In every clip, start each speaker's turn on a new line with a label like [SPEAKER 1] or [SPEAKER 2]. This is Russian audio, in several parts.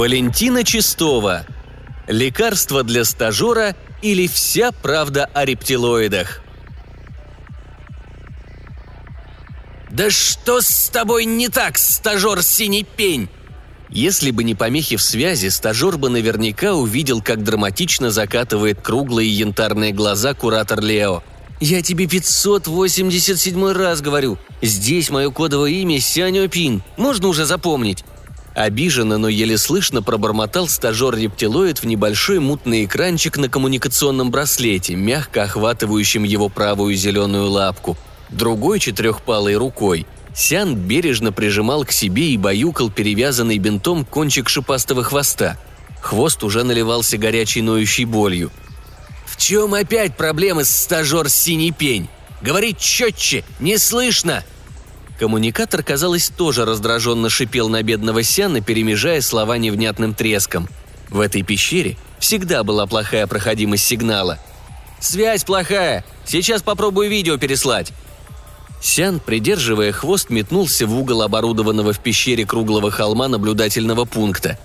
[SPEAKER 1] Валентина Чистова. Лекарство для стажера или вся правда о рептилоидах. «Да что с тобой не так, стажер синий пень?» Если бы не помехи в связи, стажер бы наверняка увидел, как драматично закатывает круглые янтарные глаза куратор Лео. «Я тебе 587 раз говорю. Здесь мое кодовое имя Сяньо Пин. Можно уже запомнить?» Обиженно, но еле слышно пробормотал стажер-рептилоид в небольшой мутный экранчик на коммуникационном браслете, мягко охватывающем его правую зеленую лапку. Другой четырехпалой рукой Сян бережно прижимал к себе и баюкал перевязанный бинтом кончик шипастого хвоста. Хвост уже наливался горячей ноющей болью. «В чем опять проблемы, стажер синий пень? Говорит четче, не слышно!» Коммуникатор, казалось, тоже раздраженно шипел на бедного Сяна, перемежая слова невнятным треском. В этой пещере всегда была плохая проходимость сигнала. «Связь плохая! Сейчас попробую видео переслать!» Сян, придерживая хвост, метнулся в угол оборудованного в пещере круглого холма наблюдательного пункта.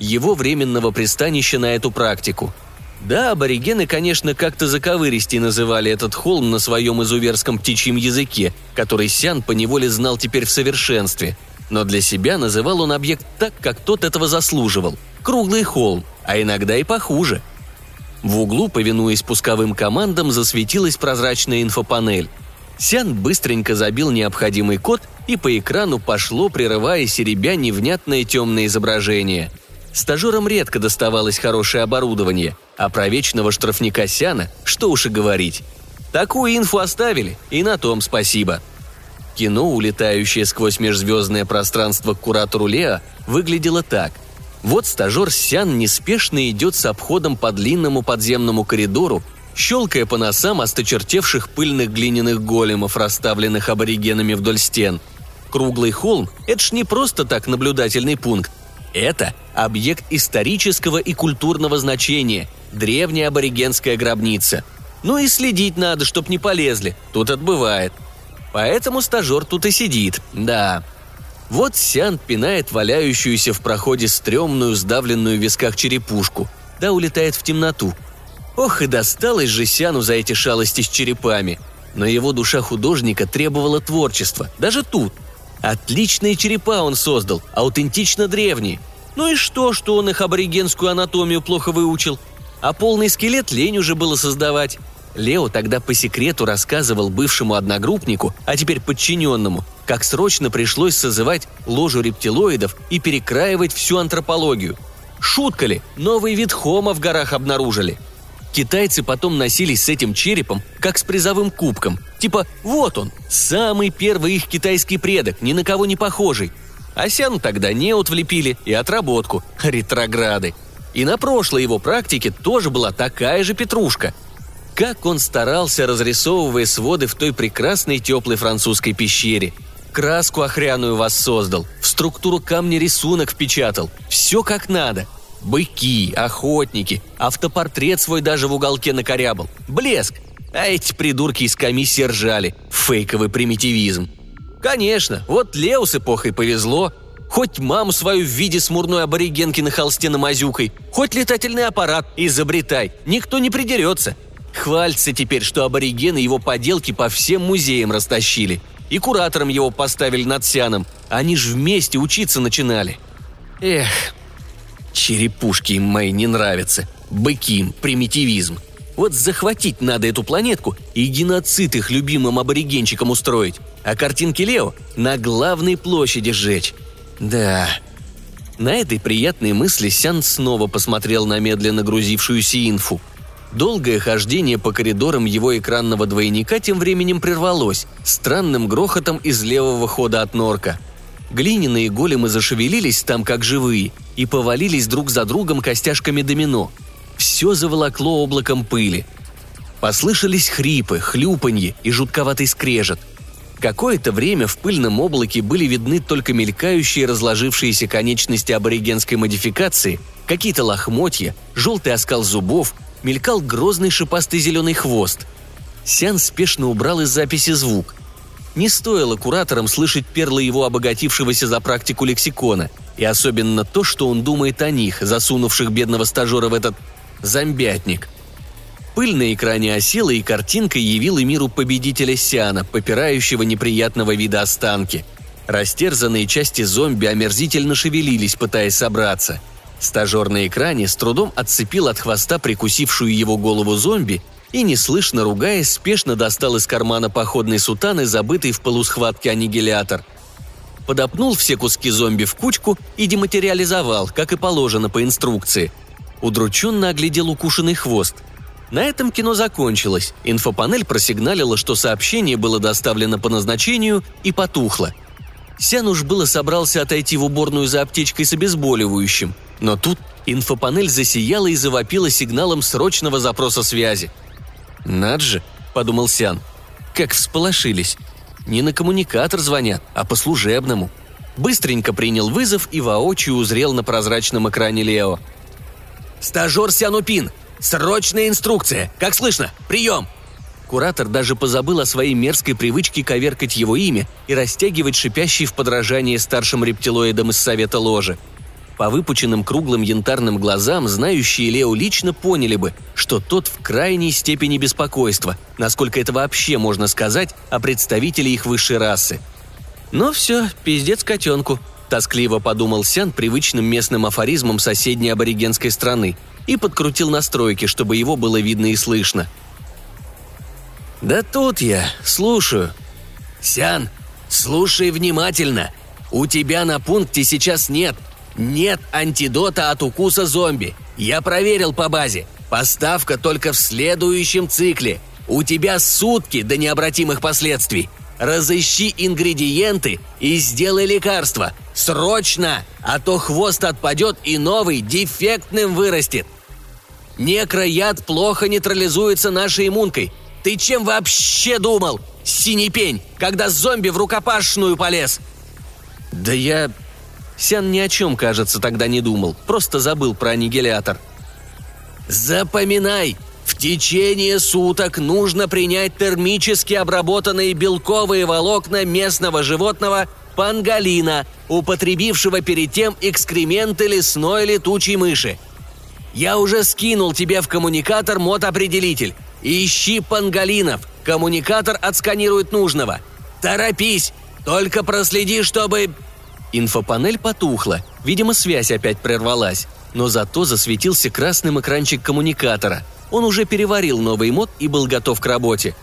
[SPEAKER 1] Его временного пристанища на эту практику – да, аборигены, конечно, как-то заковыристей называли этот холм на своем изуверском птичьем языке, который Сян поневоле знал теперь в совершенстве. Но для себя называл он объект так, как тот этого заслуживал. Круглый холм, а иногда и похуже. В углу, повинуясь пусковым командам, засветилась прозрачная инфопанель. Сян быстренько забил необходимый код, и по экрану пошло, прерывая серебя невнятное темное изображение. Стажерам редко доставалось хорошее оборудование, а про вечного штрафника Сяна что уж и говорить. Такую инфу оставили, и на том спасибо. Кино, улетающее сквозь межзвездное пространство к куратору Лео, выглядело так. Вот стажер Сян неспешно идет с обходом по длинному подземному коридору, щелкая по носам осточертевших пыльных глиняных големов, расставленных аборигенами вдоль стен. Круглый холм – это ж не просто так наблюдательный пункт, это объект исторического и культурного значения, древняя аборигенская гробница. Ну и следить надо, чтоб не полезли, тут отбывает. Поэтому стажер тут и сидит, да. Вот Сян пинает валяющуюся в проходе стрёмную, сдавленную в висках черепушку, да улетает в темноту. Ох и досталось же Сяну за эти шалости с черепами. Но его душа художника требовала творчества, даже тут – Отличные черепа он создал, аутентично древние. Ну и что, что он их аборигенскую анатомию плохо выучил? А полный скелет лень уже было создавать. Лео тогда по секрету рассказывал бывшему одногруппнику, а теперь подчиненному, как срочно пришлось созывать ложу рептилоидов и перекраивать всю антропологию. Шутка ли, новый вид хома в горах обнаружили – Китайцы потом носились с этим черепом, как с призовым кубком. Типа, вот он, самый первый их китайский предок, ни на кого не похожий. Асяну тогда неот влепили и отработку, ретрограды. И на прошлой его практике тоже была такая же петрушка. Как он старался, разрисовывая своды в той прекрасной теплой французской пещере. Краску охряную воссоздал, в структуру камня рисунок впечатал. Все как надо – Быки, охотники, автопортрет свой даже в уголке накорябал. Блеск! А эти придурки из комиссии ржали. Фейковый примитивизм. Конечно, вот Лео с эпохой повезло. Хоть маму свою в виде смурной аборигенки на холсте намазюкой, хоть летательный аппарат изобретай, никто не придерется. Хвалится теперь, что аборигены его поделки по всем музеям растащили. И куратором его поставили над Сяном. Они ж вместе учиться начинали. Эх, Черепушки им мои не нравятся. Быки им, примитивизм. Вот захватить надо эту планетку и геноцид их любимым аборигенчикам устроить, а картинки Лео на главной площади сжечь. Да. На этой приятной мысли Сян снова посмотрел на медленно грузившуюся инфу. Долгое хождение по коридорам его экранного двойника тем временем прервалось странным грохотом из левого хода от норка – Глиняные големы зашевелились там, как живые, и повалились друг за другом костяшками домино. Все заволокло облаком пыли. Послышались хрипы, хлюпанье и жутковатый скрежет. Какое-то время в пыльном облаке были видны только мелькающие разложившиеся конечности аборигенской модификации, какие-то лохмотья, желтый оскал зубов, мелькал грозный шипастый зеленый хвост. Сян спешно убрал из записи звук. Не стоило кураторам слышать перлы его обогатившегося за практику лексикона, и особенно то, что он думает о них, засунувших бедного стажера в этот зомбятник. Пыль на экране осела, и картинка явила миру победителя Сиана, попирающего неприятного вида останки. Растерзанные части зомби омерзительно шевелились, пытаясь собраться. Стажер на экране с трудом отцепил от хвоста прикусившую его голову зомби и, неслышно ругаясь, спешно достал из кармана походной сутаны, забытый в полусхватке аннигилятор. Подопнул все куски зомби в кучку и дематериализовал, как и положено по инструкции. Удрученно оглядел укушенный хвост. На этом кино закончилось. Инфопанель просигналила, что сообщение было доставлено по назначению и потухло. Сян уж было собрался отойти в уборную за аптечкой с обезболивающим, но тут инфопанель засияла и завопила сигналом срочного запроса связи – «Над же», — подумал Сян. «Как всполошились. Не на коммуникатор звонят, а по служебному». Быстренько принял вызов и воочию узрел на прозрачном экране Лео. «Стажер Сянупин! Срочная инструкция! Как слышно? Прием!» Куратор даже позабыл о своей мерзкой привычке коверкать его имя и растягивать шипящий в подражании старшим рептилоидам из Совета Ложи – по выпученным круглым янтарным глазам знающие Лео лично поняли бы, что тот в крайней степени беспокойства, насколько это вообще можно сказать о представителе их высшей расы. «Ну все, пиздец котенку», – тоскливо подумал Сян привычным местным афоризмом соседней аборигенской страны и подкрутил настройки, чтобы его было видно и слышно. «Да тут я, слушаю». «Сян, слушай внимательно. У тебя на пункте сейчас нет нет антидота от укуса зомби. Я проверил по базе. Поставка только в следующем цикле. У тебя сутки до необратимых последствий. Разыщи ингредиенты и сделай лекарство. Срочно! А то хвост отпадет и новый дефектным вырастет. Некрояд плохо нейтрализуется нашей иммункой. Ты чем вообще думал, синий пень, когда зомби в рукопашную полез? Да я Сян ни о чем, кажется, тогда не думал, просто забыл про аннигилятор. «Запоминай! В течение суток нужно принять термически обработанные белковые волокна местного животного панголина, употребившего перед тем экскременты лесной летучей мыши. Я уже скинул тебе в коммуникатор мод-определитель. Ищи панголинов, коммуникатор отсканирует нужного. Торопись, только проследи, чтобы Инфопанель потухла, видимо, связь опять прервалась, но зато засветился красным экранчик коммуникатора. Он уже переварил новый мод и был готов к работе.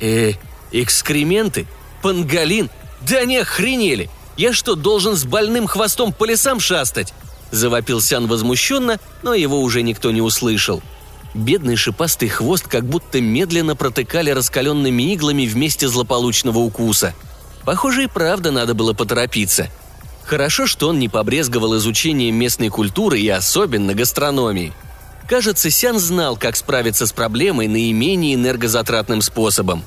[SPEAKER 1] «Э, экскременты? Пангалин? Да не охренели! Я что, должен с больным хвостом по лесам шастать?» Завопил Сян возмущенно, но его уже никто не услышал. Бедный шипастый хвост как будто медленно протыкали раскаленными иглами вместе злополучного укуса – Похоже, и правда надо было поторопиться. Хорошо, что он не побрезговал изучением местной культуры и особенно гастрономии. Кажется, Сян знал, как справиться с проблемой наименее энергозатратным способом.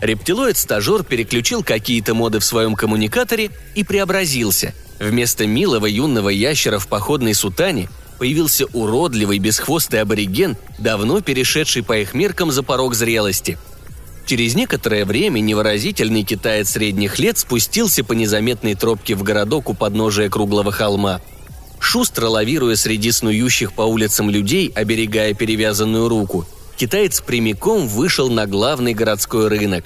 [SPEAKER 1] Рептилоид-стажер переключил какие-то моды в своем коммуникаторе и преобразился. Вместо милого юного ящера в походной сутане появился уродливый бесхвостый абориген, давно перешедший по их меркам за порог зрелости – Через некоторое время невыразительный китаец средних лет спустился по незаметной тропке в городок у подножия круглого холма. Шустро лавируя среди снующих по улицам людей, оберегая перевязанную руку, китаец прямиком вышел на главный городской рынок.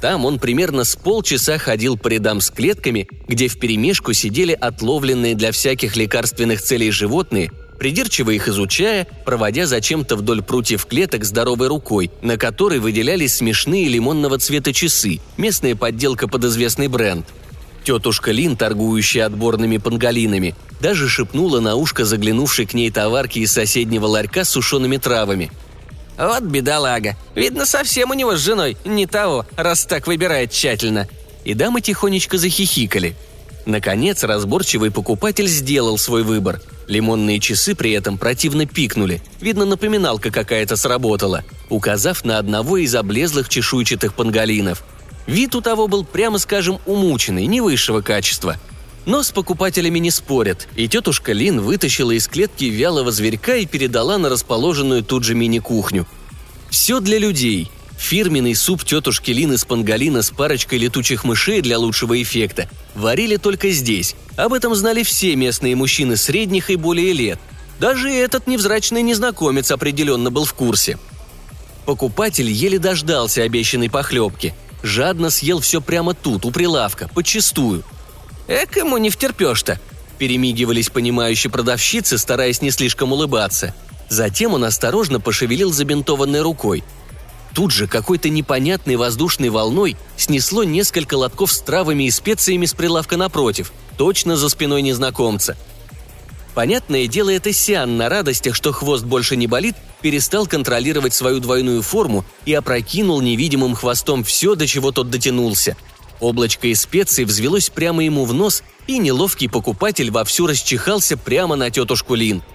[SPEAKER 1] Там он примерно с полчаса ходил по рядам с клетками, где вперемешку сидели отловленные для всяких лекарственных целей животные – придирчиво их изучая, проводя зачем-то вдоль прутьев клеток здоровой рукой, на которой выделялись смешные лимонного цвета часы, местная подделка под известный бренд. Тетушка Лин, торгующая отборными панголинами, даже шепнула на ушко заглянувшей к ней товарки из соседнего ларька с сушеными травами. «Вот бедолага. Видно, совсем у него с женой не того, раз так выбирает тщательно». И дамы тихонечко захихикали. Наконец, разборчивый покупатель сделал свой выбор – Лимонные часы при этом противно пикнули. Видно, напоминалка какая-то сработала, указав на одного из облезлых чешуйчатых панголинов. Вид у того был, прямо скажем, умученный, не высшего качества. Но с покупателями не спорят, и тетушка Лин вытащила из клетки вялого зверька и передала на расположенную тут же мини-кухню. Все для людей. Фирменный суп тетушки Лины с панголина с парочкой летучих мышей для лучшего эффекта варили только здесь. Об этом знали все местные мужчины средних и более лет. Даже этот невзрачный незнакомец определенно был в курсе. Покупатель еле дождался обещанной похлебки. Жадно съел все прямо тут, у прилавка, подчистую. «Эк, ему не втерпешь-то!» Перемигивались понимающие продавщицы, стараясь не слишком улыбаться. Затем он осторожно пошевелил забинтованной рукой – Тут же какой-то непонятной воздушной волной снесло несколько лотков с травами и специями с прилавка напротив, точно за спиной незнакомца. Понятное дело, это Сиан на радостях, что хвост больше не болит, перестал контролировать свою двойную форму и опрокинул невидимым хвостом все, до чего тот дотянулся. Облачко из специй взвелось прямо ему в нос, и неловкий покупатель вовсю расчихался прямо на тетушку Лин –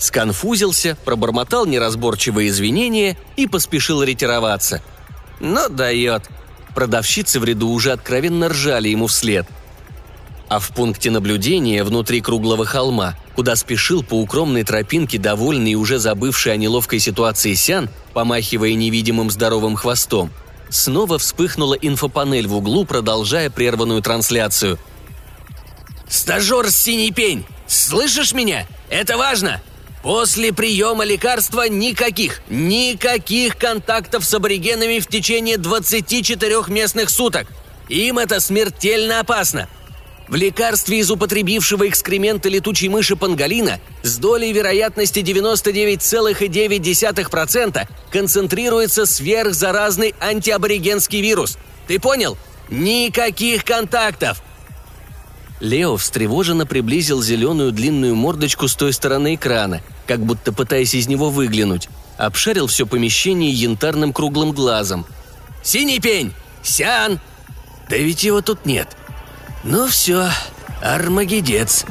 [SPEAKER 1] сконфузился, пробормотал неразборчивые извинения и поспешил ретироваться. Но дает. Продавщицы в ряду уже откровенно ржали ему вслед. А в пункте наблюдения внутри круглого холма, куда спешил по укромной тропинке довольный и уже забывший о неловкой ситуации Сян, помахивая невидимым здоровым хвостом, снова вспыхнула инфопанель в углу, продолжая прерванную трансляцию. «Стажер Синий Пень! Слышишь меня? Это важно! После приема лекарства никаких, никаких контактов с аборигенами в течение 24 местных суток. Им это смертельно опасно. В лекарстве из употребившего экскременты летучей мыши панголина с долей вероятности 99,9% концентрируется сверхзаразный антиаборигенский вирус. Ты понял? Никаких контактов! Лео встревоженно приблизил зеленую длинную мордочку с той стороны экрана, как будто пытаясь из него выглянуть. Обшарил все помещение янтарным круглым глазом. «Синий пень! Сян!» «Да ведь его тут нет!» «Ну все, Армагедец!»